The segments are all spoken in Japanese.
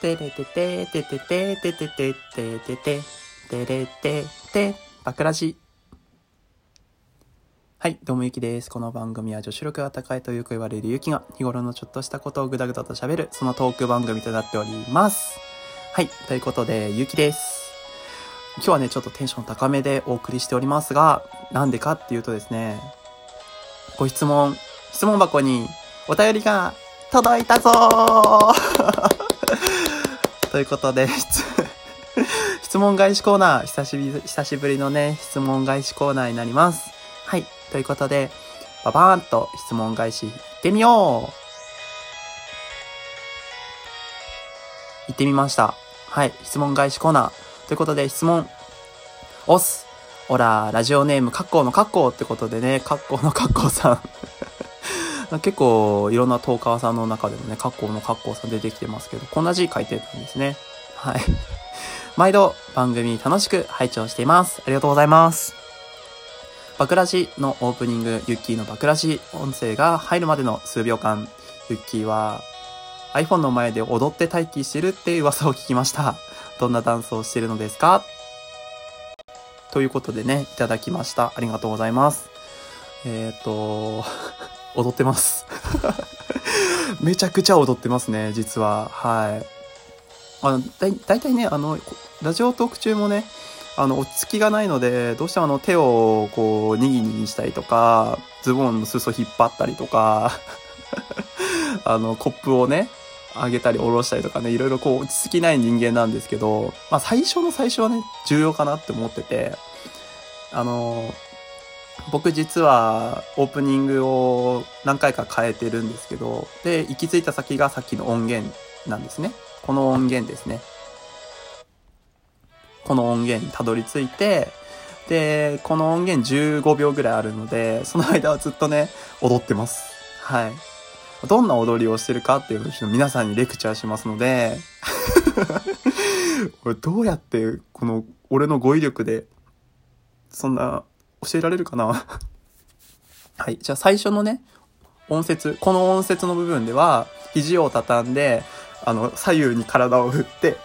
てれててててててててててててれてて、バクラジ。はい、どうもゆきです。この番組は女子力が高いとよく言われるゆきが日頃のちょっとしたことをぐだぐだと喋る、そのトーク番組となっております。はい、ということで、ゆきです。今日はね、ちょっとテンション高めでお送りしておりますが、なんでかっていうとですね、ご質問、質問箱にお便りが届いたぞーということで、質 質問返しコーナー、久しぶり、久しぶりのね、質問返しコーナーになります。はい。ということで、ババーンと質問返し、行ってみよう行ってみました。はい。質問返しコーナー。ということで、質問、押す。オラ、ラジオネーム、カッコーのカッコーってことでね、カッコーのカッコーさん。結構、いろんなトーカーさんの中でもね、カッコーのカッコーさん出てきてますけど、こんな字書いてたんですね。はい。毎度、番組楽しく拝聴しています。ありがとうございます。バクラジのオープニング、ユッキーのバクラジ音声が入るまでの数秒間、ユッキーは iPhone の前で踊って待機してるっていう噂を聞きました。どんなダンスをしてるのですか？ということでね、いただきました。ありがとうございます。えっ、ー、と、踊ってます。めちゃくちゃ踊ってますね、実は。はい。あの、だ、だいたいね、あの、ラジオトーク中もね、あの、落ち着きがないので、どうしてもあの、手をこう、にぎにぎしたりとか、ズボンの裾引っ張ったりとか、あの、コップをね、上げたり下ろしたりとかね、いろいろこう、落ち着きない人間なんですけど、まあ、最初の最初はね、重要かなって思ってて、あの、僕実はオープニングを何回か変えてるんですけど、で、行き着いた先がさっきの音源なんですね。この音源ですね。この音源にたどり着いて、で、この音源15秒ぐらいあるので、その間はずっとね、踊ってます。はい。どんな踊りをしてるかっていうのを皆さんにレクチャーしますので、これどうやってこの俺の語彙力でそんな教えられるかな？はい。じゃあ最初のね、音節、この音節の部分では、肘を畳んで、あの、左右に体を振って、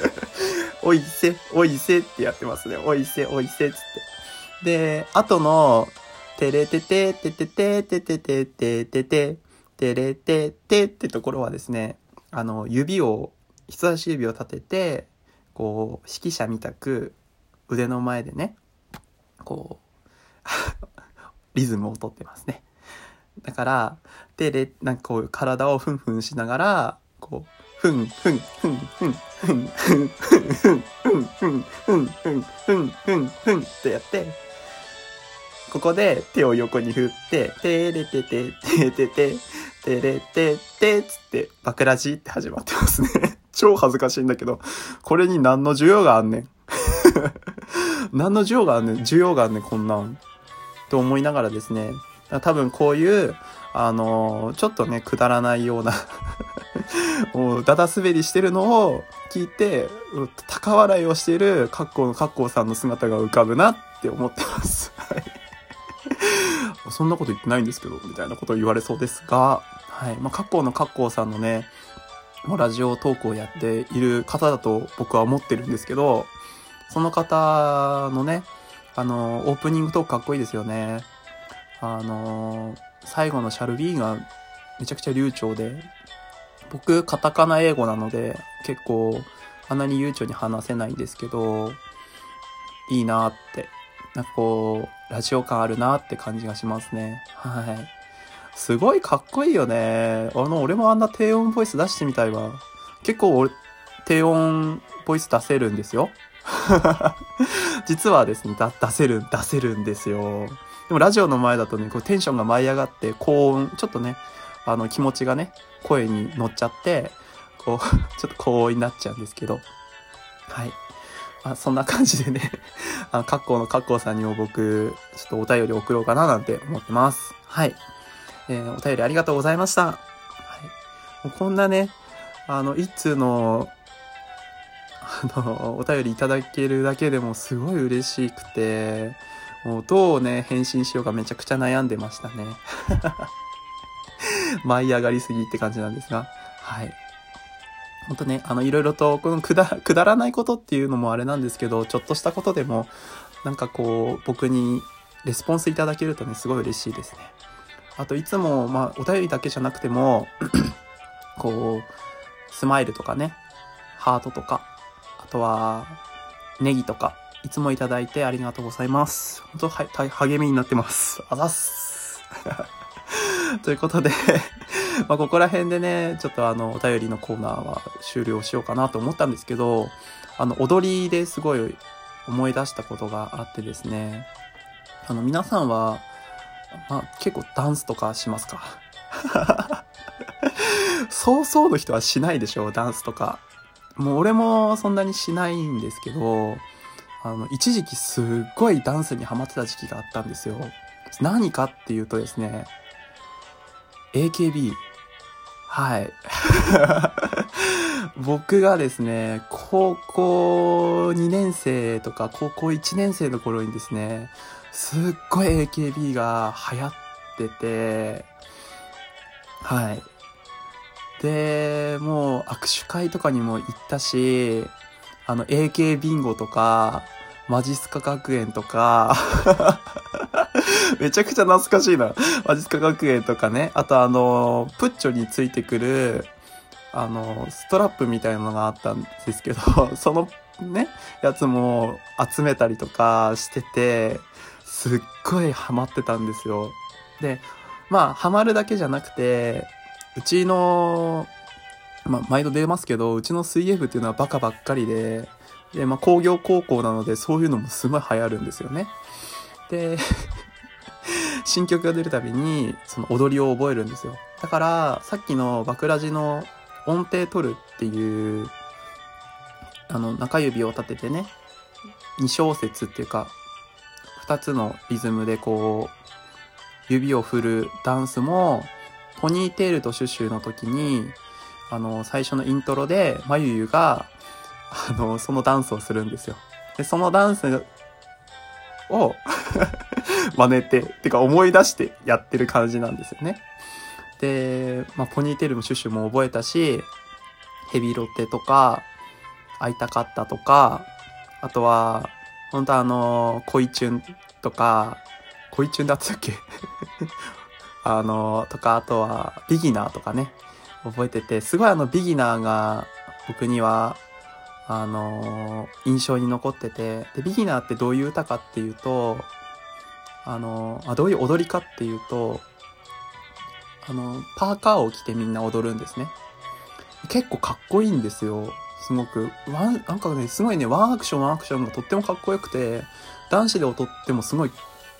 おいせ、おいせってやってますね。おいせ、おいせっつって。で、後の、てれてて、ててて、ててて、ててて、てれててってところはですね、あの、指を、人差し指を立てて、こう、指揮者みたく、腕の前でね、こう、リズムをとってますね。だから、で、で、なんかこう、体をふんふんしながら、こう、ふん、ふん、ふん、ふん、ふん、ふん、ふん、ふん、ふん、ふん、ふん、ふん、ふん、ふん、ふんってやって、ここで手を横に振って、てれてて、ててて、てれてて、つって、バクラジって始まってますね。超恥ずかしいんだけど、これに何の需要があんねん。何の需要があんねん、需要があんねん、こんなん。と思いながらですね、多分こういう、あのー、ちょっとね、くだらないような もう、だだ滑りしてるのを聞いて、高笑いをしている、カッコのカッコさんの姿が浮かぶなって思ってます。はい。そんなこと言ってないんですけど、みたいなことを言われそうですが、はい。まあ、カッコのカッコさんのね、もうラジオトークをやっている方だと僕は思ってるんですけど、その方のね、あの、オープニングトークかっこいいですよね。あの、最後のシャルビーがめちゃくちゃ流暢で、僕、カタカナ英語なので、結構、あんなに悠長に話せないんですけど、いいなって、なんかこう、ラジオ感あるなって感じがしますね。はい。すごいかっこいいよね。あの、俺もあんな低音ボイス出してみたいわ。結構俺、低音ボイス出せるんですよ。実はですね、出せる、出せるんですよ。でもラジオの前だとね、こうテンションが舞い上がって、高音、ちょっとね、あの気持ちがね、声に乗っちゃって、こう、ちょっと高音になっちゃうんですけど。はい。まあ、そんな感じでね、あの、カッコーのカッコーさんにも僕、ちょっとお便り送ろうかななんて思ってます。はい。えー、お便りありがとうございました。はい。もうこんなね、あの、一通の、の、お便りいただけるだけでもすごい嬉しくて、もうどうね、返信しようかめちゃくちゃ悩んでましたね。舞い上がりすぎって感じなんですが、はい。ほんとね、あの、いろいろと、このくだ、くだらないことっていうのもあれなんですけど、ちょっとしたことでも、なんかこう、僕にレスポンスいただけるとね、すごい嬉しいですね。あと、いつも、まあ、お便りだけじゃなくても、こう、スマイルとかね、ハートとか、とは、ネギとか、いつもいただいてありがとうございます。本当は、励みになってます。あざっす。ということで まあ、ここら辺でね、ちょっとあの、お便りのコーナーは終了しようかなと思ったんですけど、あの、踊りですごい思い出したことがあってですね、あの、皆さんは、まあ、結構ダンスとかしますか？そうそうの人はしないでしょう、ダンスとか。もう俺もそんなにしないんですけど、あの、一時期すっごいダンスにハマってた時期があったんですよ。何かっていうとですね、AKB。はい。僕がですね、高校2年生とか高校1年生の頃にですね、すっごい AKB が流行ってて、はい。で、もう握手会とかにも行ったし、あの AK ビンゴとか、マジスカ学園とか めちゃくちゃ懐かしいな。マジスカ学園とかね。あとあの、プッチョについてくる、あの、ストラップみたいなのがあったんですけど、そのね、やつも集めたりとかしてて、すっごいハマってたんですよ。で、まあ、ハマるだけじゃなくて、うちの、まあ、毎度出ますけど、うちの水泳部っていうのはバカばっかりで、で、まあ、工業高校なので、そういうのもすごい流行るんですよね。で、新曲が出るたびに、その踊りを覚えるんですよ。だから、さっきのバクラジの音程取るっていう、あの、中指を立ててね、2小節っていうか、2つのリズムでこう、指を振るダンスも、ポニーテールとシュシュの時に、あの、最初のイントロで、まゆゆが、あの、そのダンスをするんですよ。で、そのダンスを 真似て、てか思い出してやってる感じなんですよね。で、まあ、ポニーテールもシュシュも覚えたし、ヘビロテとか、会いたかったとか、あとは、本当あの、恋チュンとか、恋チュンだったっけ？あの、とか、あとは、ビギナーとかね、覚えてて、すごいあの、ビギナーが僕にはあの、印象に残ってて、で、ビギナーってどういう歌かっていうと、あの、あどういう踊りかっていうと、あの、パーカーを着てみんな踊るんですね。結構かっこいいんですよ。すごく。ワン、なんかね、すごいね、ワンアクションワンアクションがとってもかっこよくて、男子で踊ってもすごい、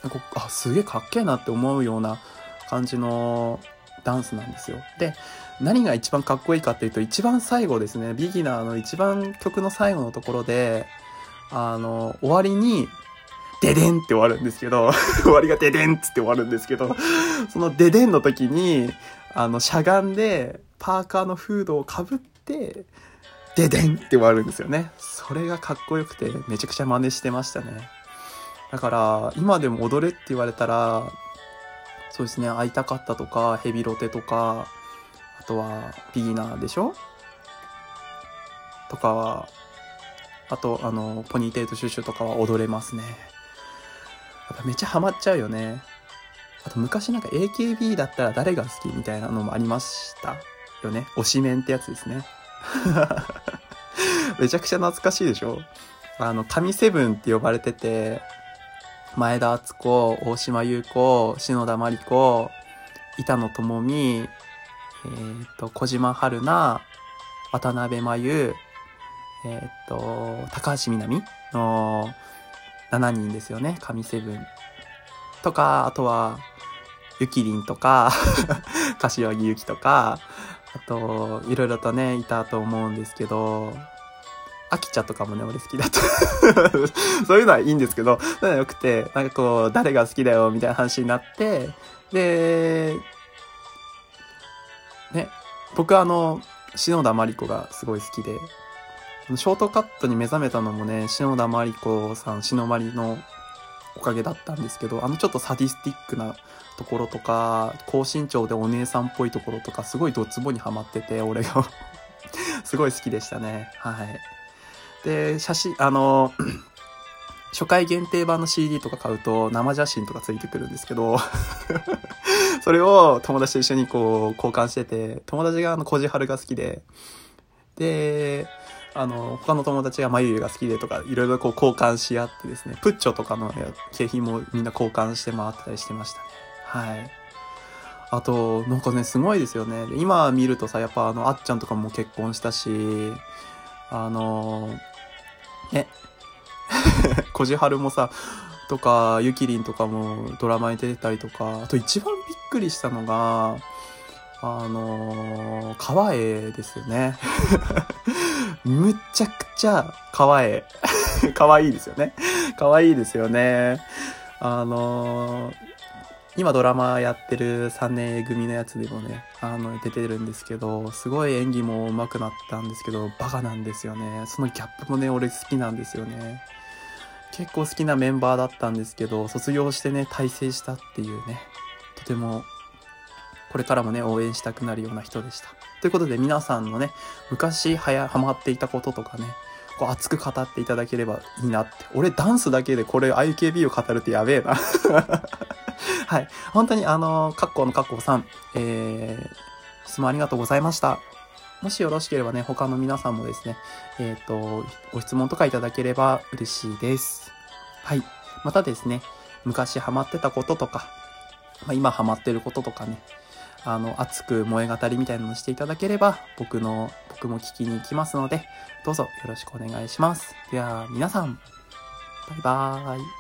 なんか、あ、すげえかっけえなって思うような感じのダンスなんですよ。で、何が一番かっこいいかっていうと、一番最後ですね、ビギナーの一番曲の最後のところで、あの、終わりに、デデンって終わるんですけど、終わりがデデンっつって終わるんですけど、そのデデンの時に、あの、しゃがんで、パーカーのフードをかぶって、デデンって終わるんですよね。それがかっこよくて、めちゃくちゃ真似してましたね。だから、今でも踊れって言われたら、そうですね、会いたかったとか、ヘビロテとか、あとは、ビギナーでしょ？とかは、あと、あの、ポニーテールシュシュとかは踊れますね。やっぱめっちゃハマっちゃうよね。あと昔なんか AKB だったら誰が好きみたいなのもありましたよね。推しメンってやつですね。めちゃくちゃ懐かしいでしょ？あの、神セブンって呼ばれてて、前田敦子、大島優子、篠田麻里子、板野友美、えっ、と、小島春菜、渡辺真由、えっ、と、高橋みなみの7人ですよね、神セブン。とか、あとは、ゆきりんとか、柏木ゆきとか、あと、いろいろとね、いたと思うんですけど、アキちゃんとかもね、俺好きだった そういうのはいいんですけど、そういうのはよくて、なんかこう、誰が好きだよ、みたいな話になって、で、ね、僕はあの、篠田麻里子がすごい好きで、ショートカットに目覚めたのもね、篠田麻里子さん、篠まりのおかげだったんですけど、あのちょっとサディスティックなところとか、高身長でお姉さんっぽいところとか、すごいドツボにはまってて、俺が すごい好きでしたね。はい。で、写真、あの、初回限定版の CD とか買うと生写真とかついてくるんですけど それを友達と一緒にこう交換してて、友達があの、こじはるが好きで、で、あの、他の友達がまゆゆが好きでとか、いろいろこう交換し合ってですね、プッチョとかの景品もみんな交換して回ってたりしてましたね。はい。あと、なんかね、すごいですよね。今見るとさ、やっぱあの、あっちゃんとかも結婚したし、あの、ね、こじはるもさ、とか、ゆきりんとかもドラマに出てたりとか、あと一番びっくりしたのが、あのー、川栄ですよね。むちゃくちゃ川栄。可愛いですよね。可愛いですよね。あのー、今ドラマやってる3年 A 組のやつでもね、あの、出てるんですけど、すごい演技も上手くなったんですけど、バカなんですよね。そのギャップもね、俺好きなんですよね。結構好きなメンバーだったんですけど、卒業してね、大成したっていうね、とてもこれからもね、応援したくなるような人でした。ということで皆さんのね、昔はや、ハマっていたこととかね、こう熱く語っていただければいいなって。俺ダンスだけでこれ IKB を語るってやべえな。はい。本当にあの、カッコのカッコさん、えー、質問ありがとうございました。もしよろしければね、他の皆さんもですね、えっ、ー、と、ご質問とかいただければ嬉しいです。はい。またですね、昔ハマってたこととか、まあ、今ハマってることとかね、あの、熱く燃え語りみたいなのをしていただければ、僕の、僕も聞きに行きますので、どうぞよろしくお願いします。では、皆さん、バイバーイ。